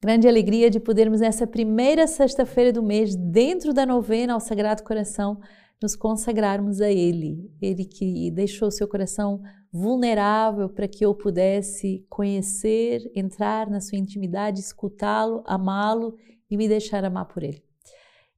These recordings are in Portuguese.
Grande alegria de podermos, nessa primeira sexta-feira do mês, dentro da novena ao Sagrado Coração, nos consagrarmos a Ele. Ele que deixou seu coração vulnerável para que eu pudesse conhecer, entrar na sua intimidade, escutá-lo, amá-lo e me deixar amar por Ele.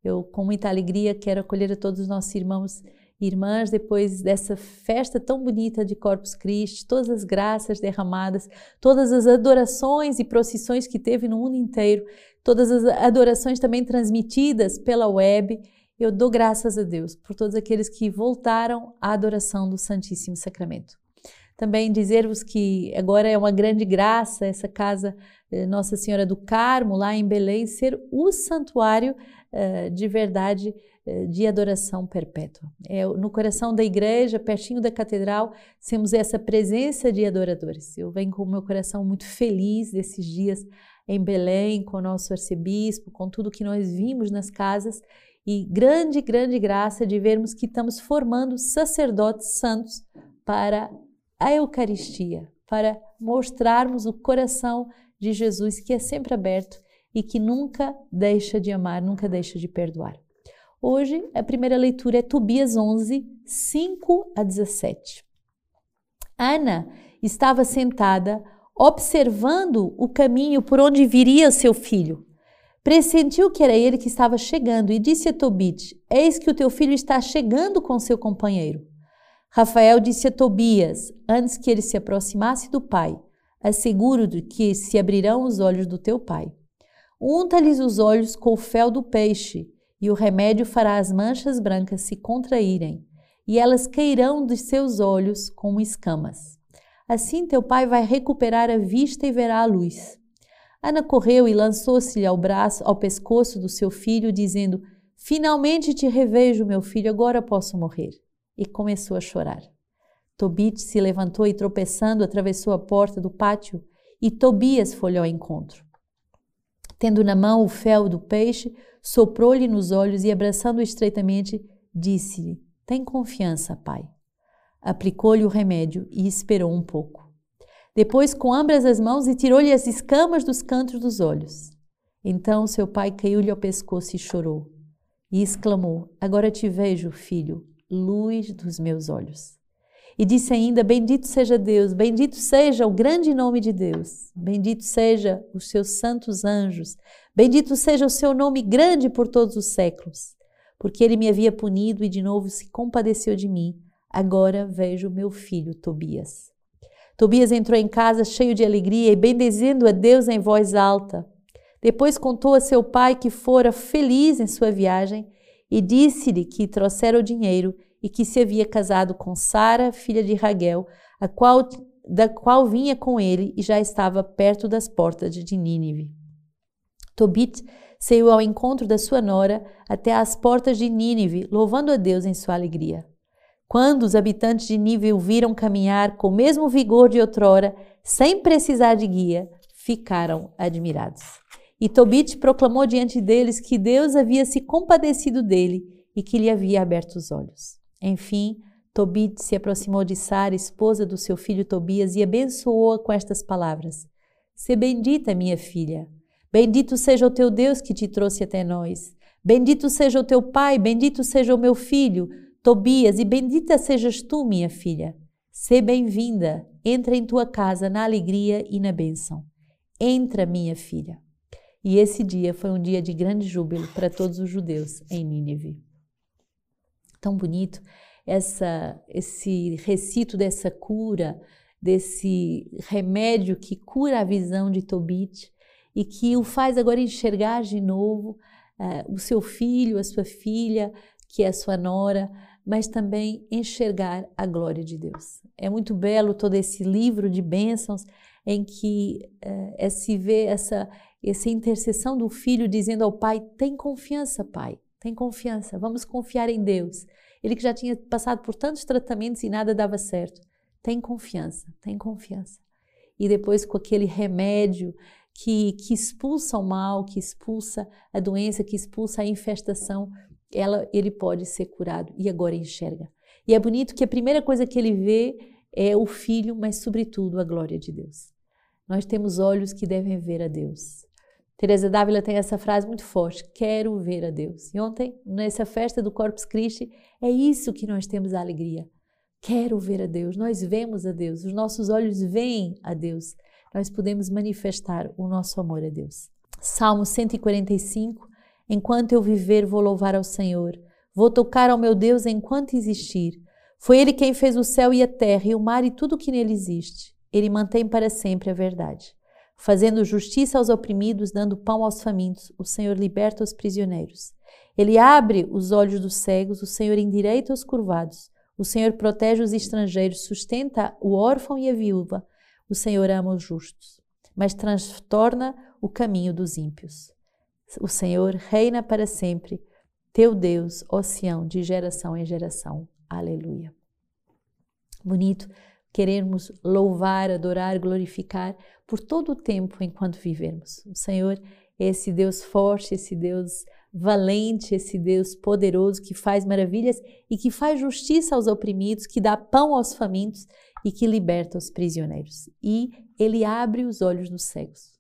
Eu, com muita alegria, quero acolher a todos os nossos irmãos irmãs depois dessa festa tão bonita de Corpus Christi, todas as graças derramadas, todas as adorações e procissões que teve no mundo inteiro, todas as adorações também transmitidas pela web. Eu dou graças a Deus por todos aqueles que voltaram à adoração do Santíssimo Sacramento. Também dizer-vos que agora é uma grande graça essa casa eh, Nossa Senhora do Carmo, lá em Belém, ser o santuário eh, de verdade de adoração perpétua. É, no coração da igreja, pertinho da catedral, temos essa presença de adoradores. Eu venho com o meu coração muito feliz desses dias em Belém, com o nosso arcebispo, com tudo que nós vimos nas casas e grande, grande graça de vermos que estamos formando sacerdotes santos para a Eucaristia, para mostrarmos o coração de Jesus que é sempre aberto e que nunca deixa de amar, nunca deixa de perdoar. Hoje, a primeira leitura é Tobias 11, 5 a 17. Ana estava sentada, observando o caminho por onde viria seu filho. Pressentiu que era ele que estava chegando e disse a Tobit: Eis que o teu filho está chegando com seu companheiro. Rafael disse a Tobias, antes que ele se aproximasse do pai: Asseguro-te que se abrirão os olhos do teu pai. Unta-lhes os olhos com o fel do peixe, e o remédio fará as manchas brancas se contraírem, e elas cairão dos seus olhos como escamas. Assim teu pai vai recuperar a vista e verá a luz. Ana correu e lançou-se-lhe ao braço, ao pescoço do seu filho, dizendo: Finalmente te revejo, meu filho, agora posso morrer e começou a chorar. Tobit se levantou e, tropeçando, atravessou a porta do pátio e Tobias foi ao encontro. Tendo na mão o fel do peixe, soprou-lhe nos olhos e, abraçando-o estreitamente, disse-lhe: Tem confiança, pai. Aplicou-lhe o remédio e esperou um pouco. Depois, com ambas as mãos, e tirou-lhe as escamas dos cantos dos olhos. Então seu pai caiu-lhe ao pescoço e chorou. E exclamou: Agora te vejo, filho, luz dos meus olhos. E disse ainda: Bendito seja Deus, bendito seja o grande nome de Deus, bendito seja os seus santos anjos, bendito seja o seu nome grande por todos os séculos, porque ele me havia punido e de novo se compadeceu de mim. Agora vejo meu filho Tobias. Tobias entrou em casa cheio de alegria e bendizendo a Deus em voz alta. Depois contou a seu pai que fora feliz em sua viagem e disse-lhe que trouxera o dinheiro e que se havia casado com Sara, filha de Raguel, a qual, da qual vinha com ele e já estava perto das portas de Nínive. Tobit saiu ao encontro da sua nora até às portas de Nínive, louvando a Deus em sua alegria. Quando os habitantes de Nínive o viram caminhar com o mesmo vigor de outrora, sem precisar de guia, ficaram admirados. E Tobit proclamou diante deles que Deus havia se compadecido dele e que lhe havia aberto os olhos. Enfim, Tobit se aproximou de Sara, esposa do seu filho Tobias, e abençoou-a com estas palavras: Se bendita, minha filha. Bendito seja o teu Deus que te trouxe até nós. Bendito seja o teu pai, bendito seja o meu filho, Tobias, e bendita sejas tu, minha filha. Se bem-vinda, entra em tua casa na alegria e na bênção. Entra, minha filha. E esse dia foi um dia de grande júbilo para todos os judeus em Nínive. Tão bonito essa, esse recito dessa cura, desse remédio que cura a visão de Tobit e que o faz agora enxergar de novo uh, o seu filho, a sua filha, que é a sua nora, mas também enxergar a glória de Deus. É muito belo todo esse livro de bênçãos em que uh, é se vê essa, essa intercessão do filho dizendo ao pai: tem confiança, pai, tem confiança, vamos confiar em Deus. Ele que já tinha passado por tantos tratamentos e nada dava certo. Tem confiança, tem confiança. E depois com aquele remédio que, que expulsa o mal, que expulsa a doença, que expulsa a infestação, ela, ele pode ser curado e agora enxerga. E é bonito que a primeira coisa que ele vê é o filho, mas sobretudo a glória de Deus. Nós temos olhos que devem ver a Deus. Teresa Dávila tem essa frase muito forte: quero ver a Deus. E ontem, nessa festa do Corpus Christi, é isso que nós temos a alegria. Quero ver a Deus. Nós vemos a Deus, os nossos olhos veem a Deus. Nós podemos manifestar o nosso amor a Deus. Salmo 145: Enquanto eu viver, vou louvar ao Senhor. Vou tocar ao meu Deus enquanto existir. Foi Ele quem fez o céu e a terra, e o mar e tudo que nele existe. Ele mantém para sempre a verdade. Fazendo justiça aos oprimidos, dando pão aos famintos, o Senhor liberta os prisioneiros. Ele abre os olhos dos cegos, o Senhor endireita os curvados. O Senhor protege os estrangeiros, sustenta o órfão e a viúva. O Senhor ama os justos, mas transtorna o caminho dos ímpios. O Senhor reina para sempre. Teu Deus, ó Sião, de geração em geração. Aleluia. Bonito queremos louvar, adorar, glorificar por todo o tempo enquanto vivemos. O Senhor é esse Deus forte, esse Deus valente, esse Deus poderoso que faz maravilhas e que faz justiça aos oprimidos, que dá pão aos famintos e que liberta os prisioneiros. E ele abre os olhos dos cegos.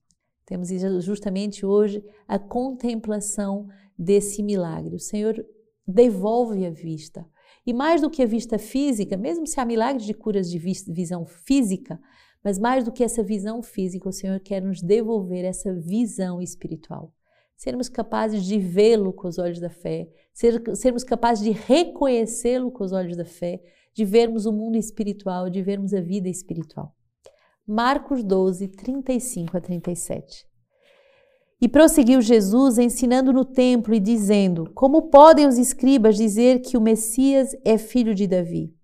Temos justamente hoje a contemplação desse milagre. O Senhor devolve a vista. E mais do que a vista física, mesmo se há milagres de curas de visão física, mas mais do que essa visão física, o Senhor quer nos devolver essa visão espiritual. Sermos capazes de vê-lo com os olhos da fé, ser, sermos capazes de reconhecê-lo com os olhos da fé, de vermos o mundo espiritual, de vermos a vida espiritual. Marcos 12, 35 a 37. E prosseguiu Jesus ensinando no templo e dizendo: Como podem os escribas dizer que o Messias é filho de Davi?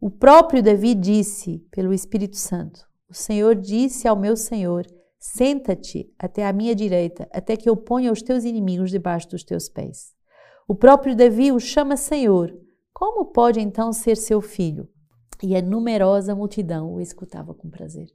O próprio Davi disse pelo Espírito Santo: O Senhor disse ao meu Senhor: Senta-te até a minha direita, até que eu ponha os teus inimigos debaixo dos teus pés. O próprio Davi o chama Senhor. Como pode então ser seu filho? E a numerosa multidão o escutava com prazer.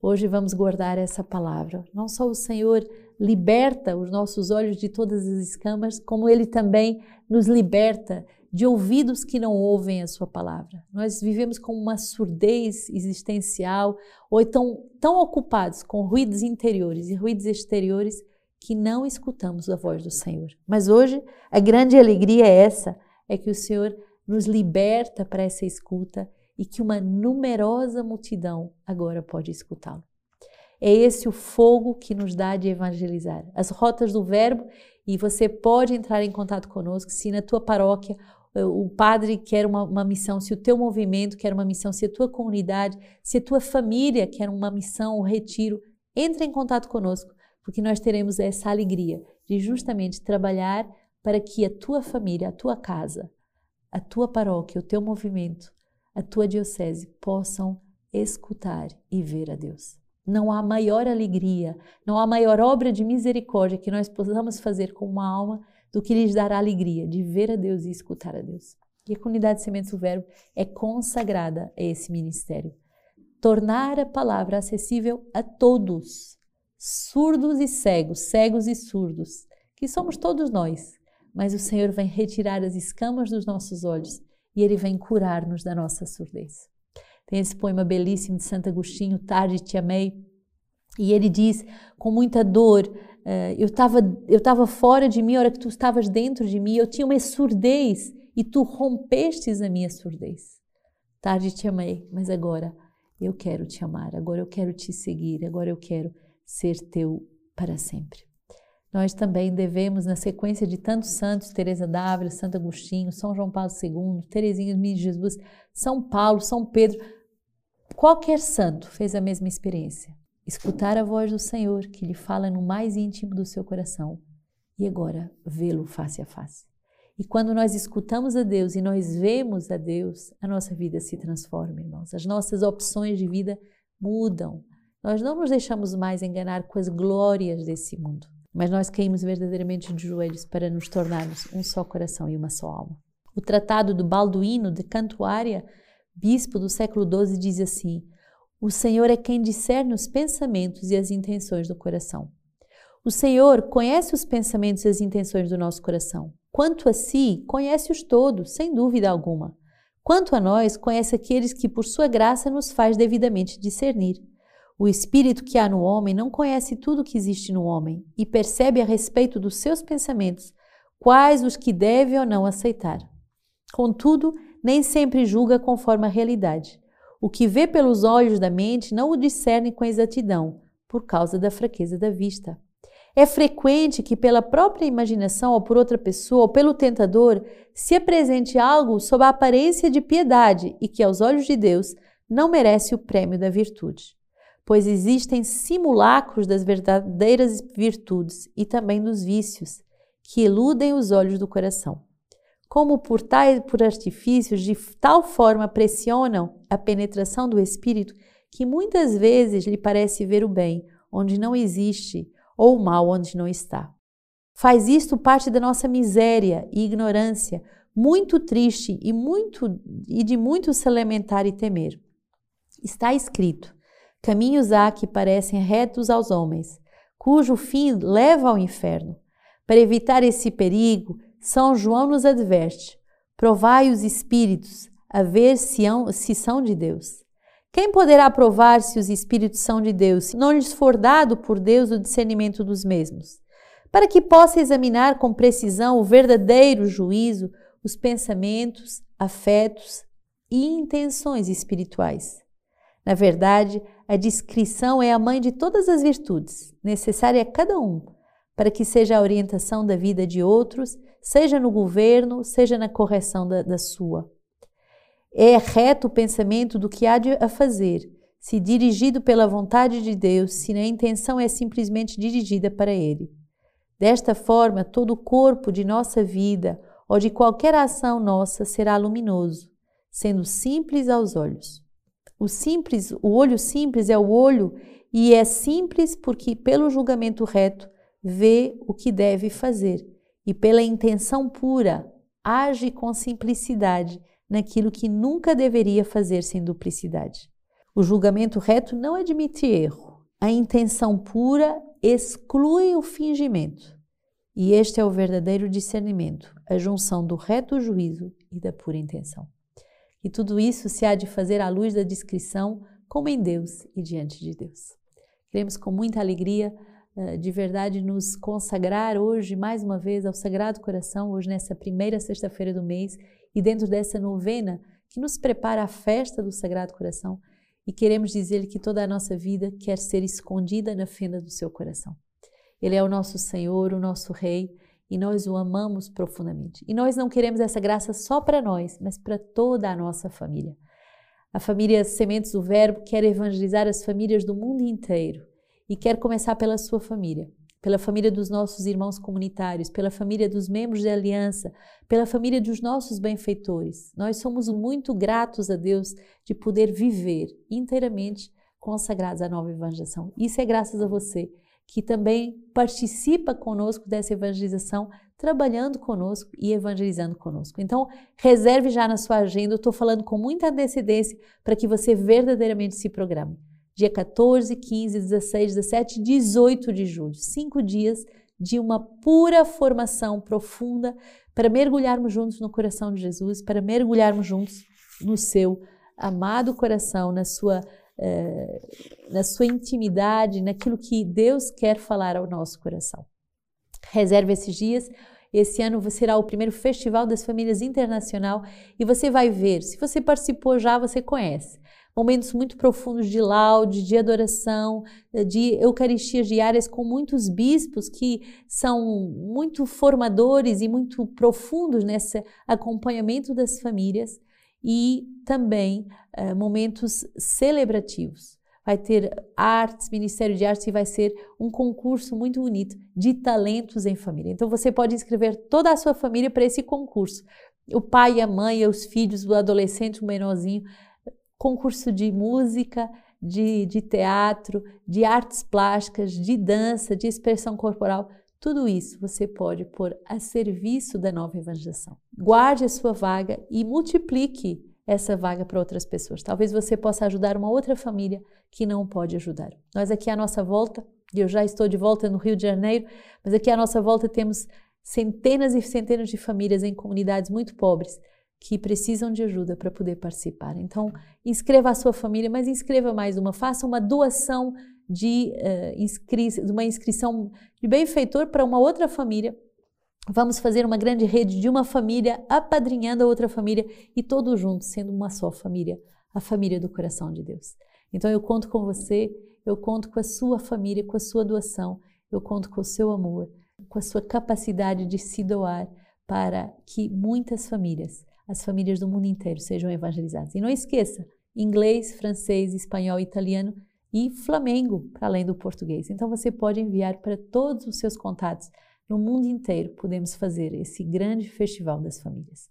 Hoje vamos guardar essa palavra. Não só o Senhor liberta os nossos olhos de todas as escamas, como Ele também nos liberta de ouvidos que não ouvem a Sua palavra. Nós vivemos com uma surdez existencial, ou então tão ocupados com ruídos interiores e ruídos exteriores que não escutamos a voz do Senhor. Mas hoje a grande alegria é essa, é que o Senhor nos liberta para essa escuta e que uma numerosa multidão agora pode escutá-lo. É esse o fogo que nos dá de evangelizar. As rotas do verbo, e você pode entrar em contato conosco se na tua paróquia eh, o padre quer uma, uma, missão, se o teu movimento quer uma missão, se a tua comunidade, se a tua família quer uma missão, um retiro, entre em contato conosco, porque nós teremos essa alegria de justamente trabalhar para que a tua família, a tua casa, a tua paróquia, o teu movimento a tua diocese possam escutar e ver a Deus. Não há maior alegria, não há maior obra de misericórdia que nós possamos fazer com uma alma do que lhes dar a alegria de ver a Deus e escutar a Deus. E a comunidade Sementes do Verbo é consagrada a esse ministério. Tornar a palavra acessível a todos, surdos e cegos, cegos e surdos, que somos todos nós, mas o Senhor vem retirar as escamas dos nossos olhos e ele vem curar-nos da nossa surdez. Tem esse poema belíssimo de Santo Agostinho, Tarde Te Amei, e ele diz com muita dor: uh, eu estava eu tava fora de mim, a hora que tu estavas dentro de mim, eu tinha uma surdez e tu rompestes a minha surdez. Tarde te amei, mas agora eu quero te amar, agora eu quero te seguir, agora eu quero ser teu para sempre. Nós também devemos, na sequência de tantos santos, Teresa d'Ávila, Santo Agostinho, São João Paulo II, Teresinha de Jesus, São Paulo, São Pedro, qualquer santo fez a mesma experiência. Escutar a voz do Senhor que lhe fala no mais íntimo do seu coração e agora vê-lo face a face. E quando nós escutamos a Deus e nós vemos a Deus, a nossa vida se transforma, irmãos. As nossas opções de vida mudam. Nós não nos deixamos mais enganar com as glórias desse mundo mas nós caímos verdadeiramente de joelhos para nos tornarmos um só coração e uma só alma. O tratado do Balduíno de Cantuária, bispo do século XII, diz assim: O Senhor é quem discerne os pensamentos e as intenções do coração. O Senhor conhece os pensamentos e as intenções do nosso coração. Quanto a si, conhece-os todos, sem dúvida alguma. Quanto a nós, conhece aqueles que por sua graça nos faz devidamente discernir. O espírito que há no homem não conhece tudo o que existe no homem e percebe a respeito dos seus pensamentos quais os que deve ou não aceitar. Contudo, nem sempre julga conforme a realidade. O que vê pelos olhos da mente não o discerne com exatidão, por causa da fraqueza da vista. É frequente que, pela própria imaginação ou por outra pessoa ou pelo tentador, se apresente algo sob a aparência de piedade e que, aos olhos de Deus, não merece o prêmio da virtude pois existem simulacros das verdadeiras virtudes e também dos vícios, que eludem os olhos do coração. Como por, tais, por artifícios de tal forma pressionam a penetração do espírito que muitas vezes lhe parece ver o bem onde não existe ou o mal onde não está. Faz isto parte da nossa miséria e ignorância, muito triste e muito e de muito se lamentar e temer. Está escrito: Caminhos há que parecem retos aos homens, cujo fim leva ao inferno. Para evitar esse perigo, São João nos adverte: provai os espíritos, a ver se, são de Deus. Quem poderá provar se os espíritos são de Deus, se não lhes for dado por Deus o discernimento dos mesmos? Para que possa examinar com precisão o verdadeiro juízo, os pensamentos, afetos e intenções espirituais. Na verdade, a discrição é a mãe de todas as virtudes, necessária a cada um, para que seja a orientação da vida de outros, seja no governo, seja na correção da, da sua. É reto o pensamento do que há de a fazer, se dirigido pela vontade de Deus, se a intenção é simplesmente dirigida para Ele. Desta forma, todo o corpo de nossa vida ou de qualquer ação nossa será luminoso, sendo simples aos olhos. O simples, o olho simples é o olho e é simples porque pelo julgamento reto vê o que deve fazer e pela intenção pura age com simplicidade naquilo que nunca deveria fazer sem duplicidade. O julgamento reto não admite erro. A intenção pura exclui o fingimento. E este é o verdadeiro discernimento, a junção do reto juízo e da pura intenção. E tudo isso se há de fazer à luz da discrição, como em Deus e diante de Deus. Queremos com muita alegria, eh, de verdade, nos consagrar hoje, mais uma vez, ao Sagrado Coração, hoje nessa primeira sexta-feira do mês, e dentro dessa novena que nos prepara a festa do Sagrado Coração, e queremos dizer-lhe que toda a nossa vida quer ser escondida na fenda do seu coração. Ele é o nosso Senhor, o nosso Rei, e nós o amamos profundamente. E nós não queremos essa graça só para nós, mas para toda a nossa família. A família Sementes do Verbo quer evangelizar as famílias do mundo inteiro e quer começar pela sua família, pela família dos nossos irmãos comunitários, pela família dos membros da aliança, pela família dos nossos benfeitores. Nós somos muito gratos a Deus de poder viver inteiramente consagrados à nova evangelização. Isso é graças a você que também participa conosco dessa evangelização, trabalhando conosco e evangelizando conosco. Então, reserve já na sua agenda, eu estou falando com muita antecedência para que você verdadeiramente se programe. Dia 14, 15, 16, 17 18 de julho, cinco dias de uma pura formação profunda para mergulharmos juntos no coração de Jesus, para mergulharmos juntos no seu amado coração, na sua é, na sua intimidade, naquilo que Deus quer falar ao nosso coração. Reserve esses dias. Esse ano será o primeiro Festival das Famílias Internacional e você vai ver, se você participou já, você conhece. Momentos muito profundos de laude, de adoração, de eucaristias diárias com muitos bispos que são muito formadores e muito profundos nesse acompanhamento das famílias e também uh, momentos celebrativos. Vai ter artes, Ministério de Artes, e vai ser um concurso muito bonito de talentos em família. Então você pode inscrever toda a sua família para esse concurso. O pai, a mãe, os filhos, o adolescente, o menorzinho. Concurso de música, de, de teatro, de artes plásticas, de dança, de expressão corporal tudo isso você pode pôr a serviço da nova evangelização. Guarde a sua vaga e multiplique essa vaga para outras pessoas. Talvez você possa ajudar uma outra família que não pode ajudar. Nós aqui à nossa volta, e eu já estou de volta no Rio de Janeiro, mas aqui à nossa volta temos centenas e centenas de famílias em comunidades muito pobres, que precisam de ajuda para poder participar. Então, inscreva a sua família, mas inscreva mais uma, faça uma doação de, uh, inscri de uma inscrição de benfeitor para uma outra família. Vamos fazer uma grande rede de uma família apadrinhando a outra família e todos juntos sendo uma só família, a família do coração de Deus. Então eu conto com você, eu conto com a sua família, com a sua doação, eu conto com o seu amor, com a sua capacidade de se doar para que muitas famílias, as famílias do mundo inteiro, sejam evangelizadas. E não esqueça, inglês, francês, espanhol, italiano e Flamengo, para além do português. Então você pode enviar para todos os seus contatos no mundo inteiro. Podemos fazer esse grande festival das famílias.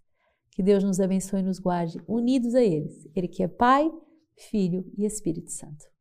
Que Deus nos abençoe e nos guarde unidos a eles. Ele que é Pai, Filho e Espírito Santo.